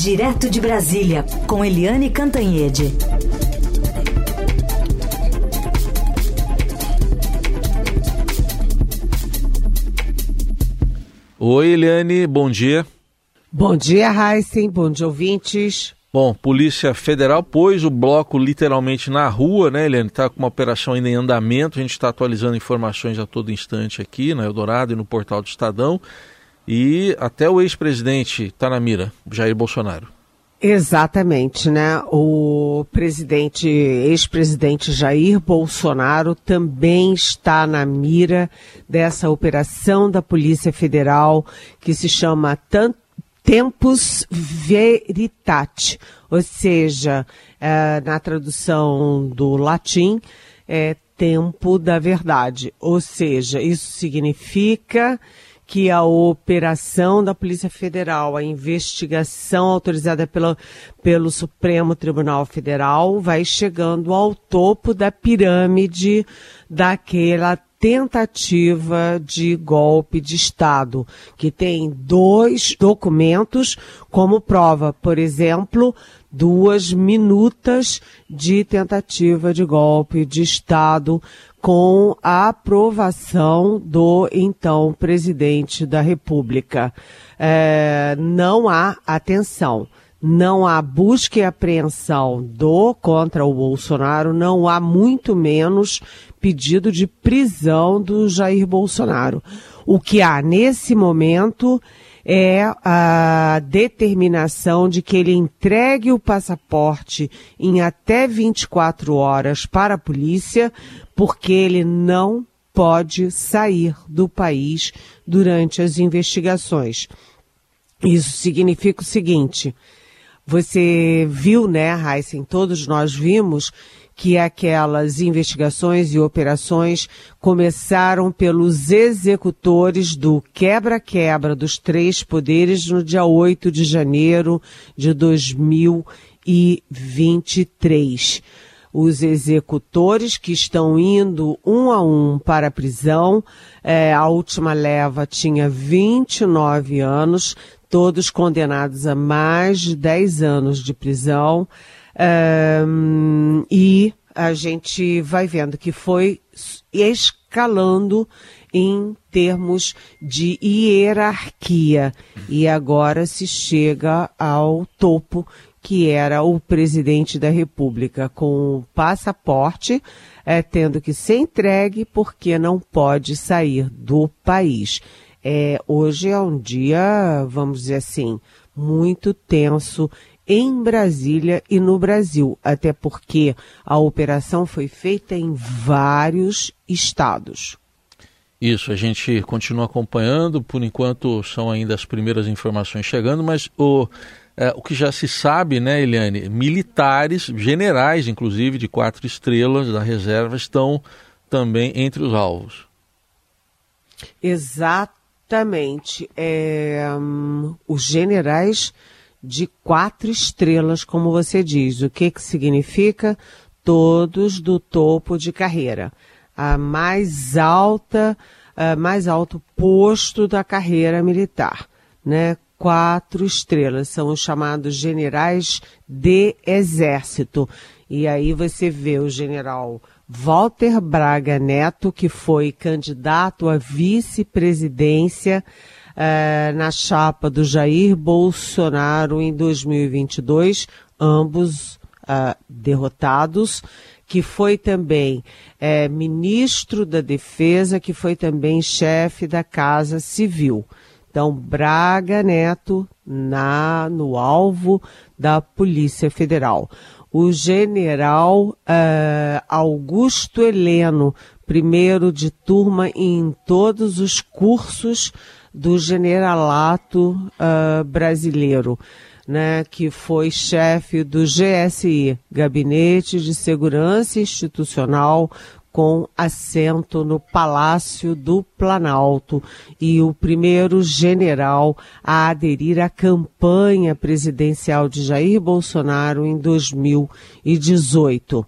Direto de Brasília, com Eliane Cantanhede. Oi, Eliane, bom dia. Bom dia, Heisen, bom dia, ouvintes. Bom, Polícia Federal pôs o bloco literalmente na rua, né, Eliane? Está com uma operação ainda em andamento, a gente está atualizando informações a todo instante aqui na Eldorado e no portal do Estadão. E até o ex-presidente está na mira, Jair Bolsonaro. Exatamente, né? O presidente, ex-presidente Jair Bolsonaro também está na mira dessa operação da Polícia Federal que se chama Tempus Veritate, ou seja, é, na tradução do latim, é tempo da verdade. Ou seja, isso significa que a operação da Polícia Federal, a investigação autorizada pelo, pelo Supremo Tribunal Federal, vai chegando ao topo da pirâmide daquela tentativa de golpe de Estado, que tem dois documentos como prova, por exemplo, duas minutas de tentativa de golpe de Estado com a aprovação do então presidente da República. É, não há atenção. Não há busca e apreensão do contra o Bolsonaro, não há muito menos pedido de prisão do Jair Bolsonaro. O que há nesse momento é a determinação de que ele entregue o passaporte em até 24 horas para a polícia, porque ele não pode sair do país durante as investigações. Isso significa o seguinte: você viu, né, Heisen, todos nós vimos que aquelas investigações e operações começaram pelos executores do quebra-quebra dos três poderes no dia 8 de janeiro de 2023. Os executores que estão indo um a um para a prisão, é, a última leva tinha 29 anos, todos condenados a mais de 10 anos de prisão. Um, e a gente vai vendo que foi escalando em termos de hierarquia e agora se chega ao topo que era o presidente da República com o passaporte é, tendo que ser entregue porque não pode sair do país. É, hoje é um dia, vamos dizer assim, muito tenso em Brasília e no Brasil, até porque a operação foi feita em vários estados. Isso, a gente continua acompanhando, por enquanto são ainda as primeiras informações chegando, mas o, é, o que já se sabe, né, Eliane, militares, generais, inclusive, de quatro estrelas da reserva, estão também entre os alvos. Exatamente. É, um, os generais de quatro estrelas, como você diz. O que que significa? Todos do topo de carreira. A mais alta, a mais alto posto da carreira militar, né? Quatro estrelas são os chamados generais de exército. E aí você vê o general Walter Braga Neto, que foi candidato à vice-presidência eh, na chapa do Jair Bolsonaro em 2022, ambos uh, derrotados, que foi também eh, ministro da Defesa, que foi também chefe da Casa Civil. Então, Braga Neto na, no alvo da Polícia Federal. O general uh, Augusto Heleno, primeiro de turma em todos os cursos do generalato uh, brasileiro, né, que foi chefe do GSI, Gabinete de Segurança Institucional, com assento no Palácio do Planalto e o primeiro general a aderir à campanha presidencial de Jair Bolsonaro em 2018. Uh,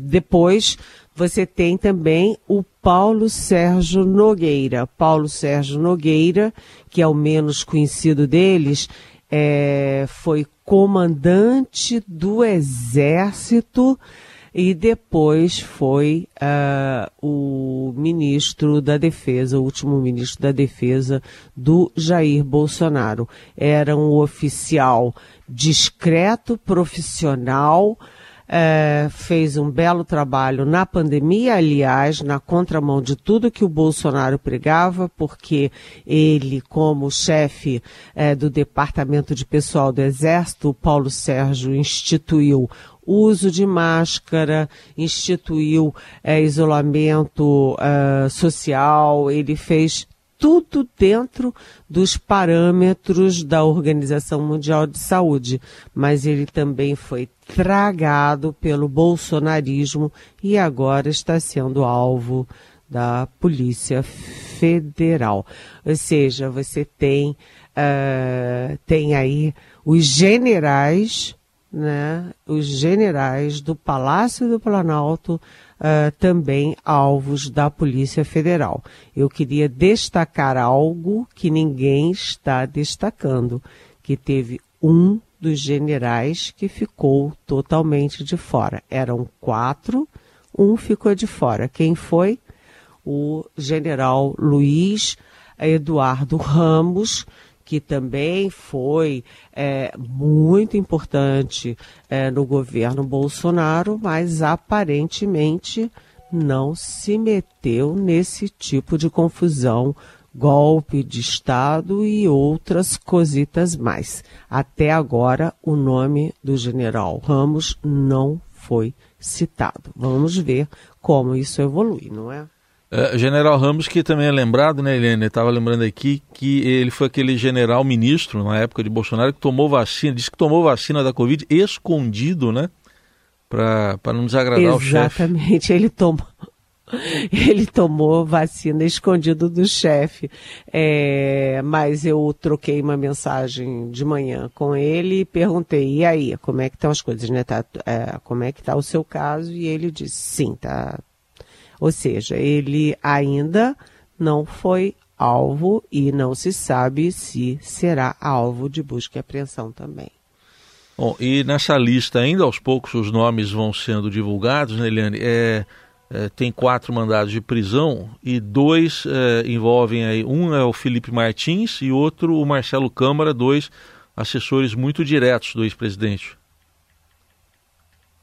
depois você tem também o Paulo Sérgio Nogueira. Paulo Sérgio Nogueira, que é o menos conhecido deles, é, foi comandante do Exército e depois foi uh, o ministro da Defesa, o último ministro da Defesa do Jair Bolsonaro. Era um oficial discreto, profissional, é, fez um belo trabalho na pandemia, aliás, na contramão de tudo que o Bolsonaro pregava, porque ele, como chefe é, do Departamento de Pessoal do Exército, Paulo Sérgio, instituiu uso de máscara, instituiu é, isolamento é, social, ele fez tudo dentro dos parâmetros da Organização Mundial de Saúde, mas ele também foi tragado pelo bolsonarismo e agora está sendo alvo da Polícia Federal. Ou seja, você tem, uh, tem aí os generais, né, os generais do Palácio do Planalto uh, também alvos da Polícia Federal. Eu queria destacar algo que ninguém está destacando, que teve um dos generais que ficou totalmente de fora. Eram quatro, um ficou de fora. Quem foi? O general Luiz Eduardo Ramos, que também foi é, muito importante é, no governo Bolsonaro, mas aparentemente não se meteu nesse tipo de confusão, golpe de Estado e outras cositas mais. Até agora, o nome do general Ramos não foi citado. Vamos ver como isso evolui, não é? É, general Ramos, que também é lembrado, né, Helene? Estava lembrando aqui que ele foi aquele general ministro na época de Bolsonaro que tomou vacina, disse que tomou vacina da Covid escondido, né? Para não desagradar Exatamente. o chefe. Exatamente, ele tomou. Ele tomou vacina escondido do chefe, é, mas eu troquei uma mensagem de manhã com ele e perguntei, e aí, como é que estão as coisas, né? Tá, é, como é que está o seu caso? E ele disse, sim, tá, ou seja, ele ainda não foi alvo e não se sabe se será alvo de busca e apreensão também. Bom, e nessa lista ainda aos poucos os nomes vão sendo divulgados, né, Eliane? É, é, tem quatro mandados de prisão e dois é, envolvem aí, um é o Felipe Martins e outro o Marcelo Câmara, dois assessores muito diretos do ex-presidente.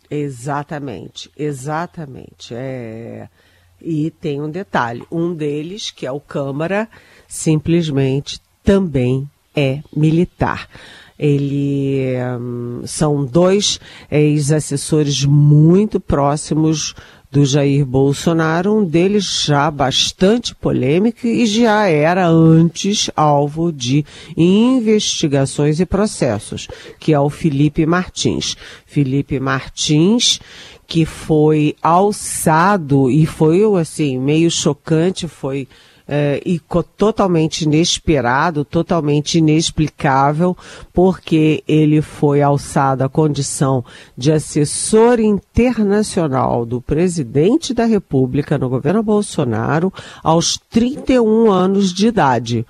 Exatamente, exatamente. É... E tem um detalhe: um deles, que é o Câmara, simplesmente também é militar. Ele um, são dois ex-assessores muito próximos do Jair Bolsonaro, um deles já bastante polêmico e já era antes alvo de investigações e processos, que é o Felipe Martins. Felipe Martins, que foi alçado e foi assim meio chocante, foi é, e totalmente inesperado, totalmente inexplicável, porque ele foi alçado à condição de assessor internacional do presidente da República no governo Bolsonaro aos 31 anos de idade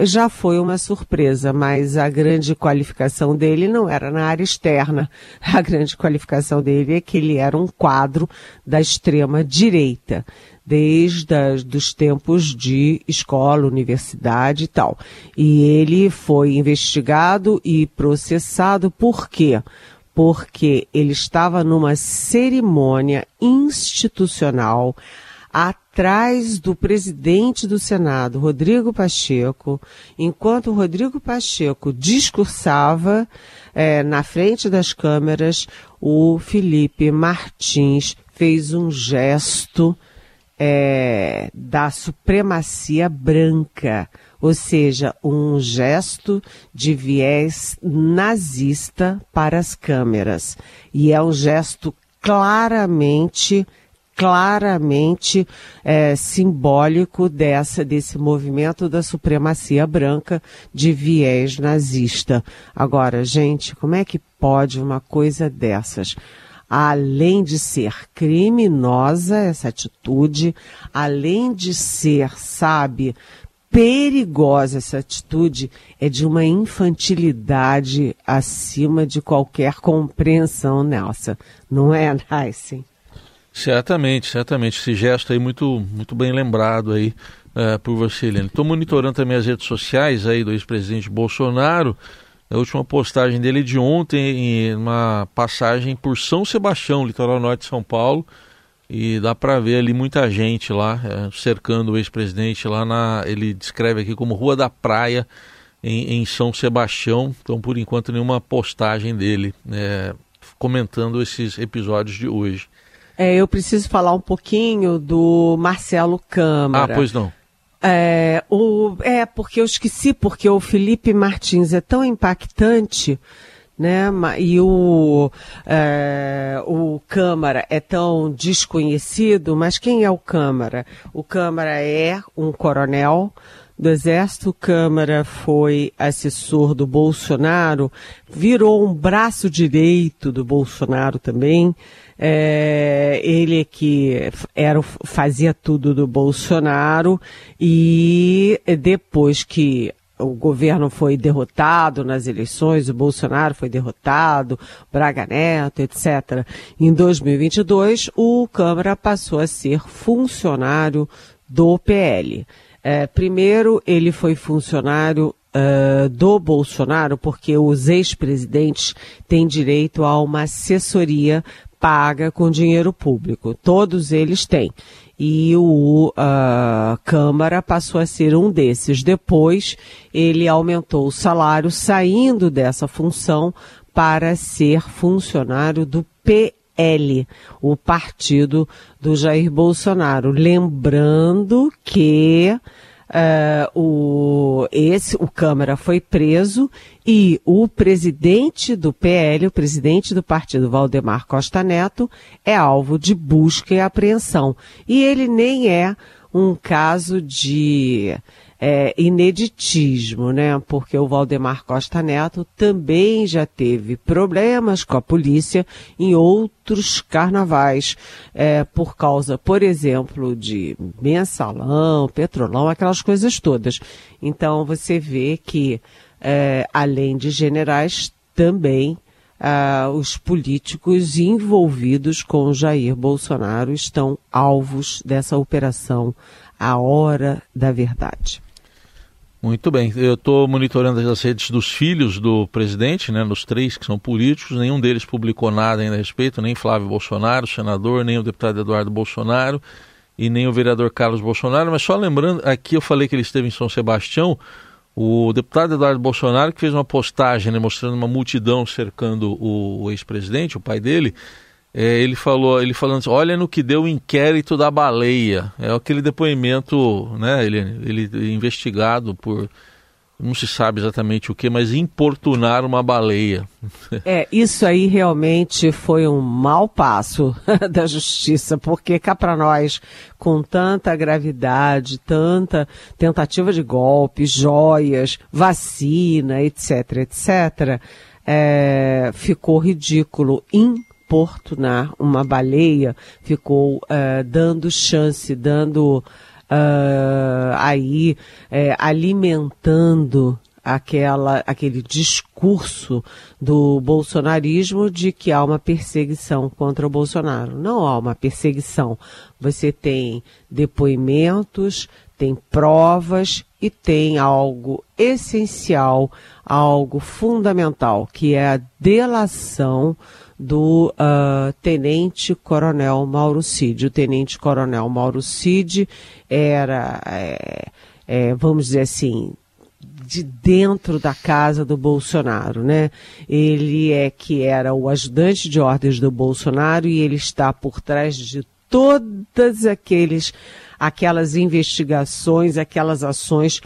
já foi uma surpresa, mas a grande qualificação dele não era na área externa. A grande qualificação dele é que ele era um quadro da extrema direita desde as, dos tempos de escola, universidade e tal. E ele foi investigado e processado por quê? Porque ele estava numa cerimônia institucional atrás do presidente do Senado, Rodrigo Pacheco, enquanto Rodrigo Pacheco discursava é, na frente das câmeras, o Felipe Martins fez um gesto é, da supremacia branca, ou seja, um gesto de viés nazista para as câmeras. E é um gesto claramente claramente é, simbólico dessa desse movimento da supremacia branca de viés nazista. Agora, gente, como é que pode uma coisa dessas? Além de ser criminosa essa atitude, além de ser, sabe, perigosa essa atitude, é de uma infantilidade acima de qualquer compreensão, Nelson. Não é, Heisen? Certamente, certamente. Esse gesto aí muito, muito bem lembrado aí uh, por você, Helene. Estou monitorando também as redes sociais aí do ex-presidente Bolsonaro. A última postagem dele de ontem, em uma passagem por São Sebastião, litoral norte de São Paulo, e dá para ver ali muita gente lá é, cercando o ex-presidente lá na. Ele descreve aqui como Rua da Praia em, em São Sebastião. Então, por enquanto, nenhuma postagem dele é, comentando esses episódios de hoje. É, eu preciso falar um pouquinho do Marcelo Câmara. Ah, pois não. É, o, é, porque eu esqueci, porque o Felipe Martins é tão impactante, né? E o, é, o Câmara é tão desconhecido, mas quem é o Câmara? O Câmara é um coronel do Exército, Câmara foi assessor do Bolsonaro, virou um braço direito do Bolsonaro também. É, ele que era, fazia tudo do Bolsonaro e depois que o governo foi derrotado nas eleições, o Bolsonaro foi derrotado, Braga Neto, etc. Em 2022, o Câmara passou a ser funcionário do PL. É, primeiro, ele foi funcionário uh, do Bolsonaro, porque os ex-presidentes têm direito a uma assessoria paga com dinheiro público. Todos eles têm. E o uh, Câmara passou a ser um desses. Depois, ele aumentou o salário, saindo dessa função para ser funcionário do PL, o partido do Jair Bolsonaro. Lembrando que Uh, o, esse, o Câmara foi preso e o presidente do PL, o presidente do partido, Valdemar Costa Neto, é alvo de busca e apreensão. E ele nem é um caso de é, ineditismo, né? Porque o Valdemar Costa Neto também já teve problemas com a polícia em outros carnavais, é, por causa, por exemplo, de mensalão, petrolão, aquelas coisas todas. Então você vê que, é, além de generais, também Uh, os políticos envolvidos com Jair Bolsonaro estão alvos dessa operação A Hora da Verdade. Muito bem. Eu estou monitorando as redes dos filhos do presidente, né, nos três que são políticos. Nenhum deles publicou nada ainda a respeito, nem Flávio Bolsonaro, senador, nem o deputado Eduardo Bolsonaro e nem o vereador Carlos Bolsonaro. Mas só lembrando, aqui eu falei que ele esteve em São Sebastião. O deputado Eduardo Bolsonaro, que fez uma postagem né, mostrando uma multidão cercando o, o ex-presidente, o pai dele, é, ele falou, ele falando assim, olha no que deu o inquérito da baleia. É aquele depoimento, né? Ele, ele investigado por não se sabe exatamente o que, mas importunar uma baleia. É, isso aí realmente foi um mau passo da justiça, porque cá para nós, com tanta gravidade, tanta tentativa de golpe, joias, vacina, etc, etc, é, ficou ridículo, importunar uma baleia ficou uh, dando chance, dando uh, aí uh, alimentando aquela, aquele discurso do bolsonarismo de que há uma perseguição contra o Bolsonaro. Não há uma perseguição. Você tem depoimentos, tem provas e tem algo essencial, algo fundamental, que é a delação do uh, Tenente Coronel Mauro Cid. O Tenente Coronel Mauro Cid era, é, é, vamos dizer assim, de dentro da casa do Bolsonaro, né? Ele é que era o ajudante de ordens do Bolsonaro e ele está por trás de todas aqueles aquelas investigações, aquelas ações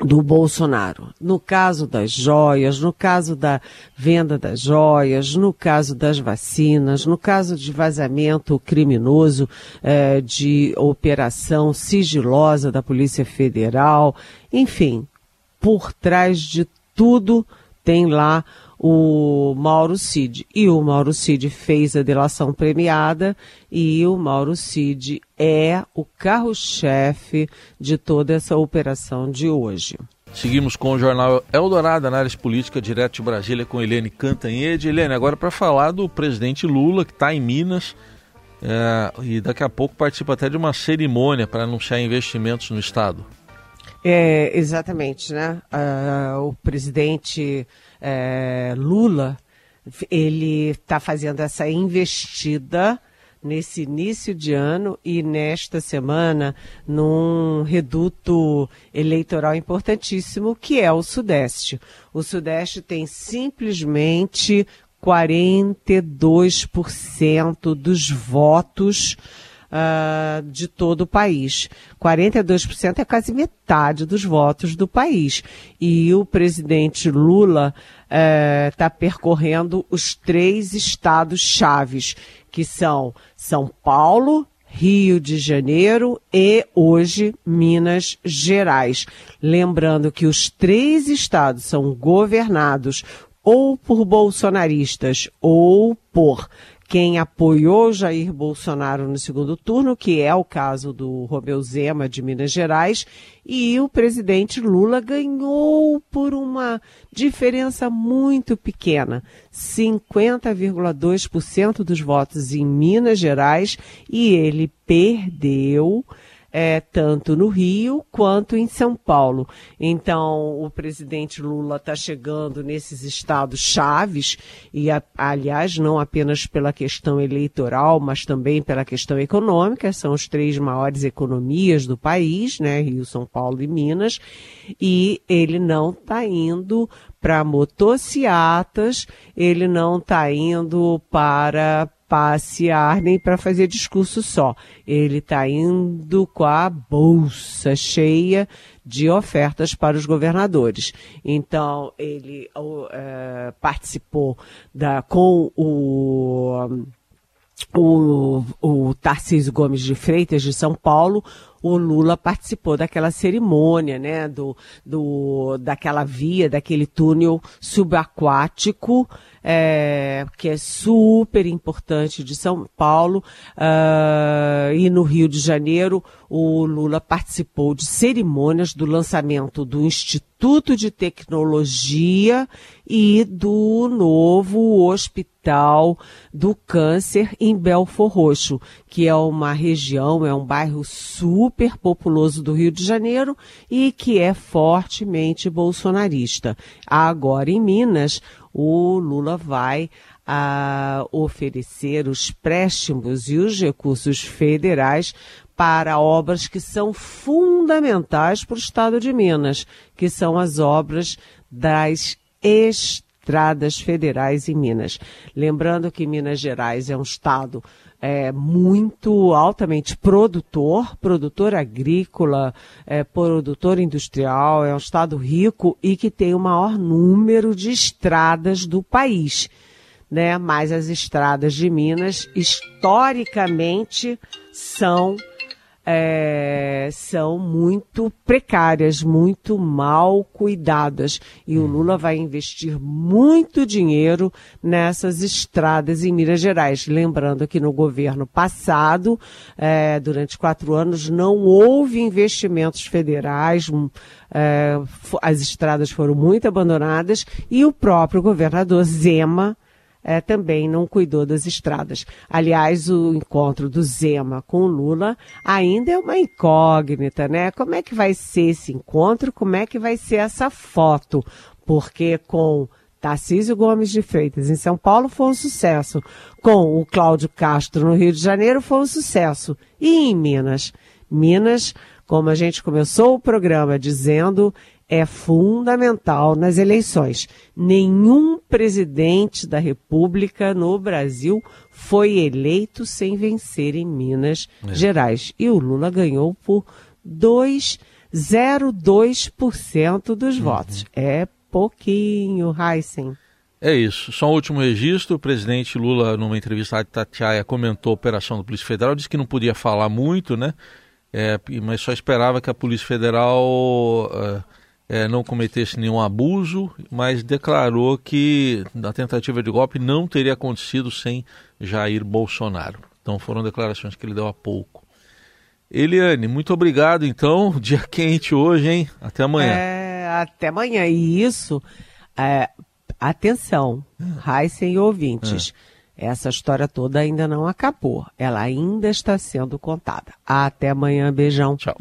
do Bolsonaro. No caso das joias, no caso da venda das joias, no caso das vacinas, no caso de vazamento criminoso eh, de operação sigilosa da Polícia Federal, enfim, por trás de tudo tem lá o Mauro Cid. E o Mauro Cid fez a delação premiada e o Mauro Cid é o carro-chefe de toda essa operação de hoje. Seguimos com o jornal Eldorado, análise política direto de Brasília com Helene Cantanhede. Helene, agora para falar do presidente Lula, que está em Minas é, e daqui a pouco participa até de uma cerimônia para anunciar investimentos no Estado. É, exatamente, né? Uh, o presidente é, Lula, ele está fazendo essa investida nesse início de ano e nesta semana num reduto eleitoral importantíssimo que é o Sudeste. O Sudeste tem simplesmente 42% dos votos uh, de todo o país. 42% é quase metade dos votos do país. E o presidente Lula está uh, percorrendo os três estados chaves, que são São Paulo, Rio de Janeiro e hoje Minas Gerais. Lembrando que os três estados são governados ou por bolsonaristas ou por quem apoiou Jair Bolsonaro no segundo turno, que é o caso do Romeu Zema de Minas Gerais, e o presidente Lula ganhou por uma diferença muito pequena, 50,2% dos votos em Minas Gerais, e ele perdeu é, tanto no Rio quanto em São Paulo. Então, o presidente Lula está chegando nesses estados chaves, e, a, aliás, não apenas pela questão eleitoral, mas também pela questão econômica, são as três maiores economias do país, né? Rio, São Paulo e Minas, e ele não está indo para motociatas, ele não está indo para passear nem para fazer discurso só. Ele está indo com a bolsa cheia de ofertas para os governadores. Então, ele uh, participou da, com o, o, o Tarcísio Gomes de Freitas, de São Paulo, o Lula participou daquela cerimônia, né, do, do, daquela via, daquele túnel subaquático, é, que é super importante de São Paulo, uh, e no Rio de Janeiro, o Lula participou de cerimônias do lançamento do Instituto de Tecnologia e do novo Hospital do Câncer em Belfor Roxo, que é uma região, é um bairro super populoso do Rio de Janeiro e que é fortemente bolsonarista. Agora em Minas, o Lula vai a oferecer os préstimos e os recursos federais para obras que são fundamentais para o Estado de Minas, que são as obras das estradas federais em Minas. Lembrando que Minas Gerais é um estado é, muito altamente produtor, produtor agrícola, é, produtor industrial, é um estado rico e que tem o maior número de estradas do país. Né? Mas as estradas de Minas, historicamente, são é, são muito precárias, muito mal cuidadas. E o Lula vai investir muito dinheiro nessas estradas em Minas Gerais. Lembrando que no governo passado, é, durante quatro anos, não houve investimentos federais, é, as estradas foram muito abandonadas e o próprio governador Zema é, também não cuidou das estradas. Aliás, o encontro do Zema com Lula ainda é uma incógnita, né? Como é que vai ser esse encontro? Como é que vai ser essa foto? Porque com Tarcísio Gomes de Freitas em São Paulo foi um sucesso. Com o Cláudio Castro no Rio de Janeiro foi um sucesso. E em Minas? Minas, como a gente começou o programa dizendo, é fundamental nas eleições. Nenhum presidente da República no Brasil foi eleito sem vencer em Minas é. Gerais. E o Lula ganhou por 2,02% dos uhum. votos. É pouquinho, Heisen. É isso. Só um último registro. O presidente Lula, numa entrevista à Tatiaia, comentou a operação da Polícia Federal, disse que não podia falar muito, né? É, mas só esperava que a Polícia Federal. Uh, é, não cometesse nenhum abuso, mas declarou que a tentativa de golpe não teria acontecido sem Jair Bolsonaro. Então foram declarações que ele deu há pouco. Eliane, muito obrigado então. Dia quente hoje, hein? Até amanhã. É, até amanhã. E isso, é, atenção, Heisen e ouvintes. É. Essa história toda ainda não acabou. Ela ainda está sendo contada. Até amanhã. Beijão. Tchau.